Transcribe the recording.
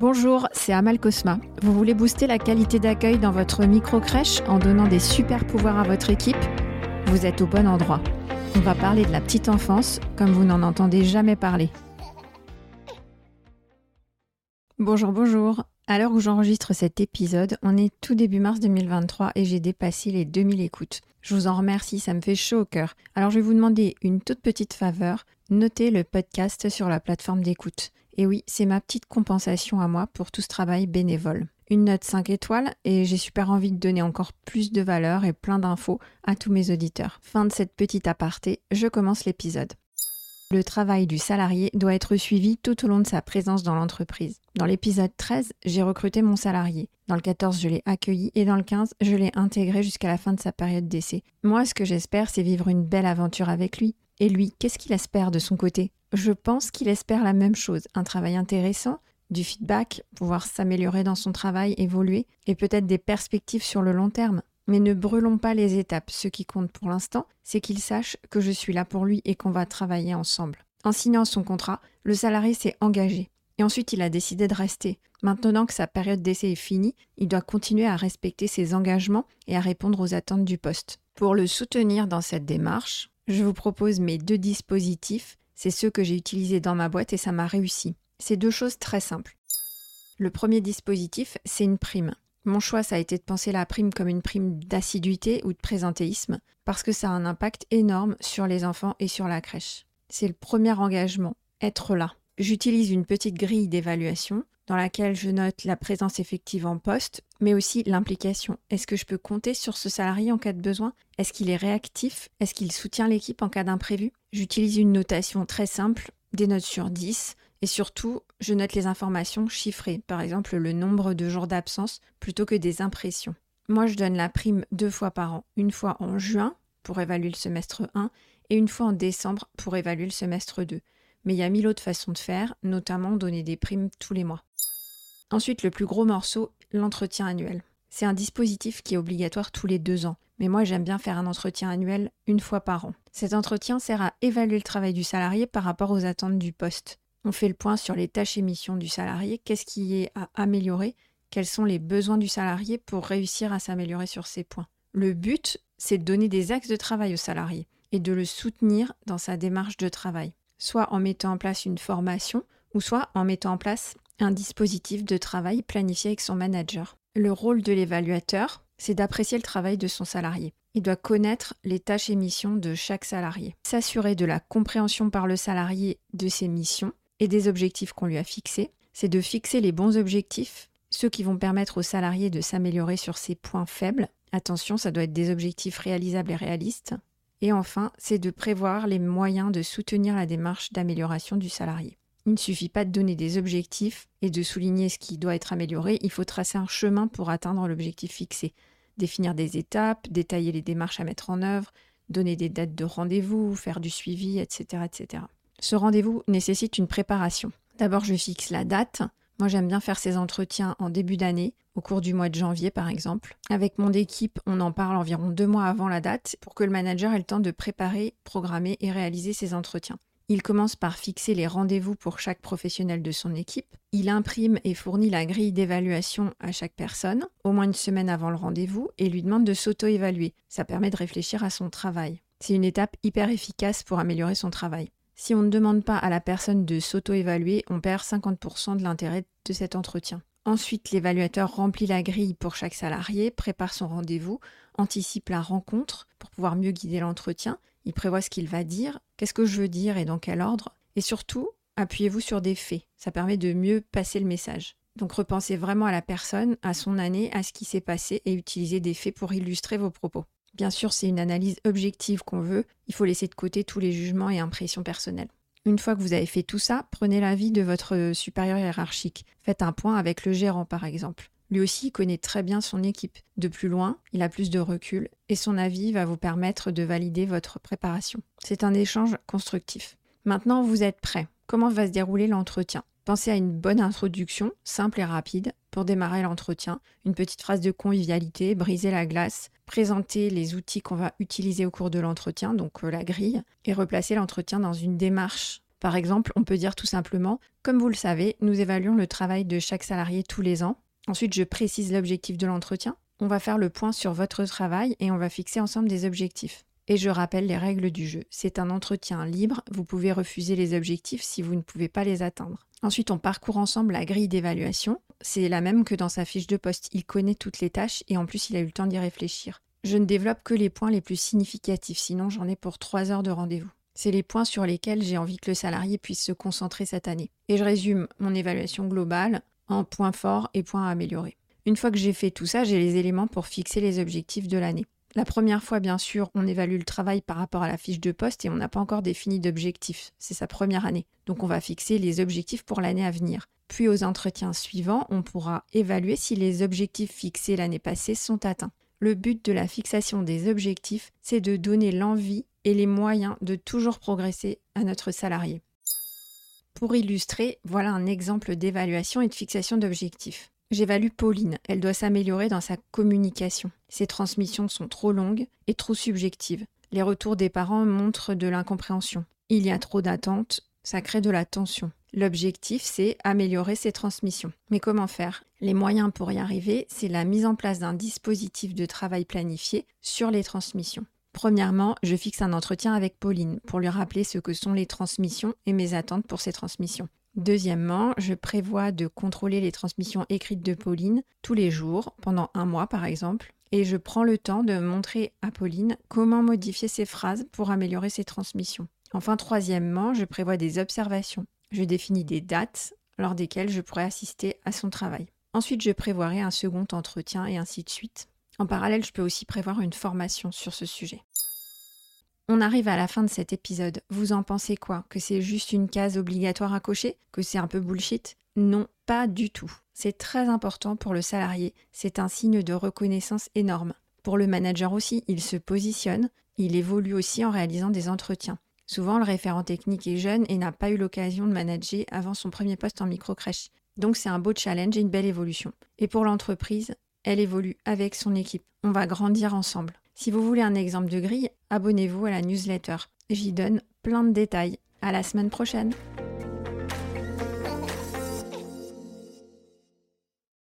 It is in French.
Bonjour, c'est Amal Cosma. Vous voulez booster la qualité d'accueil dans votre micro-crèche en donnant des super pouvoirs à votre équipe? Vous êtes au bon endroit. On va parler de la petite enfance comme vous n'en entendez jamais parler. Bonjour, bonjour. À l'heure où j'enregistre cet épisode, on est tout début mars 2023 et j'ai dépassé les 2000 écoutes. Je vous en remercie, ça me fait chaud au cœur. Alors je vais vous demander une toute petite faveur, notez le podcast sur la plateforme d'écoute. Et oui, c'est ma petite compensation à moi pour tout ce travail bénévole. Une note 5 étoiles et j'ai super envie de donner encore plus de valeur et plein d'infos à tous mes auditeurs. Fin de cette petite aparté, je commence l'épisode. Le travail du salarié doit être suivi tout au long de sa présence dans l'entreprise. Dans l'épisode 13, j'ai recruté mon salarié. Dans le 14, je l'ai accueilli et dans le 15, je l'ai intégré jusqu'à la fin de sa période d'essai. Moi, ce que j'espère, c'est vivre une belle aventure avec lui. Et lui, qu'est-ce qu'il espère de son côté? Je pense qu'il espère la même chose, un travail intéressant, du feedback, pouvoir s'améliorer dans son travail, évoluer, et peut-être des perspectives sur le long terme. Mais ne brûlons pas les étapes. Ce qui compte pour l'instant, c'est qu'il sache que je suis là pour lui et qu'on va travailler ensemble. En signant son contrat, le salarié s'est engagé. Et ensuite, il a décidé de rester. Maintenant que sa période d'essai est finie, il doit continuer à respecter ses engagements et à répondre aux attentes du poste. Pour le soutenir dans cette démarche, je vous propose mes deux dispositifs. C'est ceux que j'ai utilisés dans ma boîte et ça m'a réussi. C'est deux choses très simples. Le premier dispositif, c'est une prime. Mon choix, ça a été de penser la prime comme une prime d'assiduité ou de présentéisme, parce que ça a un impact énorme sur les enfants et sur la crèche. C'est le premier engagement, être là. J'utilise une petite grille d'évaluation dans laquelle je note la présence effective en poste, mais aussi l'implication. Est-ce que je peux compter sur ce salarié en cas de besoin? Est-ce qu'il est réactif? Est-ce qu'il soutient l'équipe en cas d'imprévu? J'utilise une notation très simple, des notes sur 10, et surtout, je note les informations chiffrées, par exemple le nombre de jours d'absence, plutôt que des impressions. Moi, je donne la prime deux fois par an, une fois en juin pour évaluer le semestre 1 et une fois en décembre pour évaluer le semestre 2. Mais il y a mille autres façons de faire, notamment donner des primes tous les mois. Ensuite, le plus gros morceau, l'entretien annuel. C'est un dispositif qui est obligatoire tous les deux ans, mais moi j'aime bien faire un entretien annuel une fois par an. Cet entretien sert à évaluer le travail du salarié par rapport aux attentes du poste. On fait le point sur les tâches et missions du salarié, qu'est-ce qui est à améliorer, quels sont les besoins du salarié pour réussir à s'améliorer sur ces points? Le but, c'est de donner des axes de travail au salarié et de le soutenir dans sa démarche de travail, soit en mettant en place une formation ou soit en mettant en place un dispositif de travail planifié avec son manager. Le rôle de l'évaluateur, c'est d'apprécier le travail de son salarié. Il doit connaître les tâches et missions de chaque salarié, s'assurer de la compréhension par le salarié de ses missions des objectifs qu'on lui a fixés, c'est de fixer les bons objectifs, ceux qui vont permettre aux salariés de s'améliorer sur ses points faibles. Attention, ça doit être des objectifs réalisables et réalistes. Et enfin, c'est de prévoir les moyens de soutenir la démarche d'amélioration du salarié. Il ne suffit pas de donner des objectifs et de souligner ce qui doit être amélioré, il faut tracer un chemin pour atteindre l'objectif fixé, définir des étapes, détailler les démarches à mettre en œuvre, donner des dates de rendez-vous, faire du suivi, etc. etc. Ce rendez-vous nécessite une préparation. D'abord, je fixe la date. Moi, j'aime bien faire ces entretiens en début d'année, au cours du mois de janvier par exemple. Avec mon équipe, on en parle environ deux mois avant la date pour que le manager ait le temps de préparer, programmer et réaliser ces entretiens. Il commence par fixer les rendez-vous pour chaque professionnel de son équipe. Il imprime et fournit la grille d'évaluation à chaque personne, au moins une semaine avant le rendez-vous, et lui demande de s'auto-évaluer. Ça permet de réfléchir à son travail. C'est une étape hyper efficace pour améliorer son travail. Si on ne demande pas à la personne de s'auto-évaluer, on perd 50% de l'intérêt de cet entretien. Ensuite, l'évaluateur remplit la grille pour chaque salarié, prépare son rendez-vous, anticipe la rencontre pour pouvoir mieux guider l'entretien, il prévoit ce qu'il va dire, qu'est-ce que je veux dire et dans quel ordre, et surtout, appuyez-vous sur des faits, ça permet de mieux passer le message. Donc repensez vraiment à la personne, à son année, à ce qui s'est passé et utilisez des faits pour illustrer vos propos. Bien sûr, c'est une analyse objective qu'on veut, il faut laisser de côté tous les jugements et impressions personnelles. Une fois que vous avez fait tout ça, prenez l'avis de votre supérieur hiérarchique. Faites un point avec le gérant par exemple. Lui aussi connaît très bien son équipe. De plus loin, il a plus de recul et son avis va vous permettre de valider votre préparation. C'est un échange constructif. Maintenant, vous êtes prêt. Comment va se dérouler l'entretien? Pensez à une bonne introduction, simple et rapide, pour démarrer l'entretien. Une petite phrase de convivialité, briser la glace, présenter les outils qu'on va utiliser au cours de l'entretien, donc euh, la grille, et replacer l'entretien dans une démarche Par exemple, on peut dire tout simplement, comme vous le savez, nous évaluons le travail de chaque salarié tous les ans. Ensuite, je précise l'objectif de l'entretien. On va faire le point sur votre travail et on va fixer ensemble des objectifs. Et je rappelle les règles du jeu. C'est un entretien libre, vous pouvez refuser les objectifs si vous ne pouvez pas les atteindre. Ensuite, on parcourt ensemble la grille d'évaluation. C'est la même que dans sa fiche de poste. Il connaît toutes les tâches et en plus, il a eu le temps d'y réfléchir. Je ne développe que les points les plus significatifs, sinon j'en ai pour 3 heures de rendez-vous. C'est les points sur lesquels j'ai envie que le salarié puisse se concentrer cette année. Et je résume mon évaluation globale en points forts et points à améliorer. Une fois que j'ai fait tout ça, j'ai les éléments pour fixer les objectifs de l'année. La première fois, bien sûr, on évalue le travail par rapport à la fiche de poste et on n'a pas encore défini d'objectifs. C'est sa première année. Donc on va fixer les objectifs pour l'année à venir. Puis aux entretiens suivants, on pourra évaluer si les objectifs fixés l'année passée sont atteints. Le but de la fixation des objectifs, c'est de donner l'envie et les moyens de toujours progresser à notre salarié. Pour illustrer, voilà un exemple d'évaluation et de fixation d'objectifs. J'évalue Pauline. Elle doit s'améliorer dans sa communication. Ses transmissions sont trop longues et trop subjectives. Les retours des parents montrent de l'incompréhension. Il y a trop d'attentes, ça crée de la tension. L'objectif, c'est améliorer ses transmissions. Mais comment faire? Les moyens pour y arriver, c'est la mise en place d'un dispositif de travail planifié sur les transmissions. Premièrement, je fixe un entretien avec Pauline pour lui rappeler ce que sont les transmissions et mes attentes pour ces transmissions. Deuxièmement, je prévois de contrôler les transmissions écrites de Pauline tous les jours, pendant un mois par exemple, et je prends le temps de montrer à Pauline comment modifier ses phrases pour améliorer ses transmissions. Enfin, troisièmement, je prévois des observations. Je définis des dates lors desquelles je pourrai assister à son travail. Ensuite, je prévoirai un second entretien et ainsi de suite. En parallèle, je peux aussi prévoir une formation sur ce sujet. On arrive à la fin de cet épisode. Vous en pensez quoi? Que c'est juste une case obligatoire à cocher? Que c'est un peu bullshit? Non, pas du tout. C'est très important pour le salarié. C'est un signe de reconnaissance énorme. Pour le manager aussi, il se positionne, il évolue aussi en réalisant des entretiens. Souvent, le référent technique est jeune et n'a pas eu l'occasion de manager avant son premier poste en micro-crèche. Donc c'est un beau challenge et une belle évolution. Et pour l'entreprise, elle évolue avec son équipe. On va grandir ensemble. Si vous voulez un exemple de grille, abonnez-vous à la newsletter. J'y donne plein de détails. À la semaine prochaine!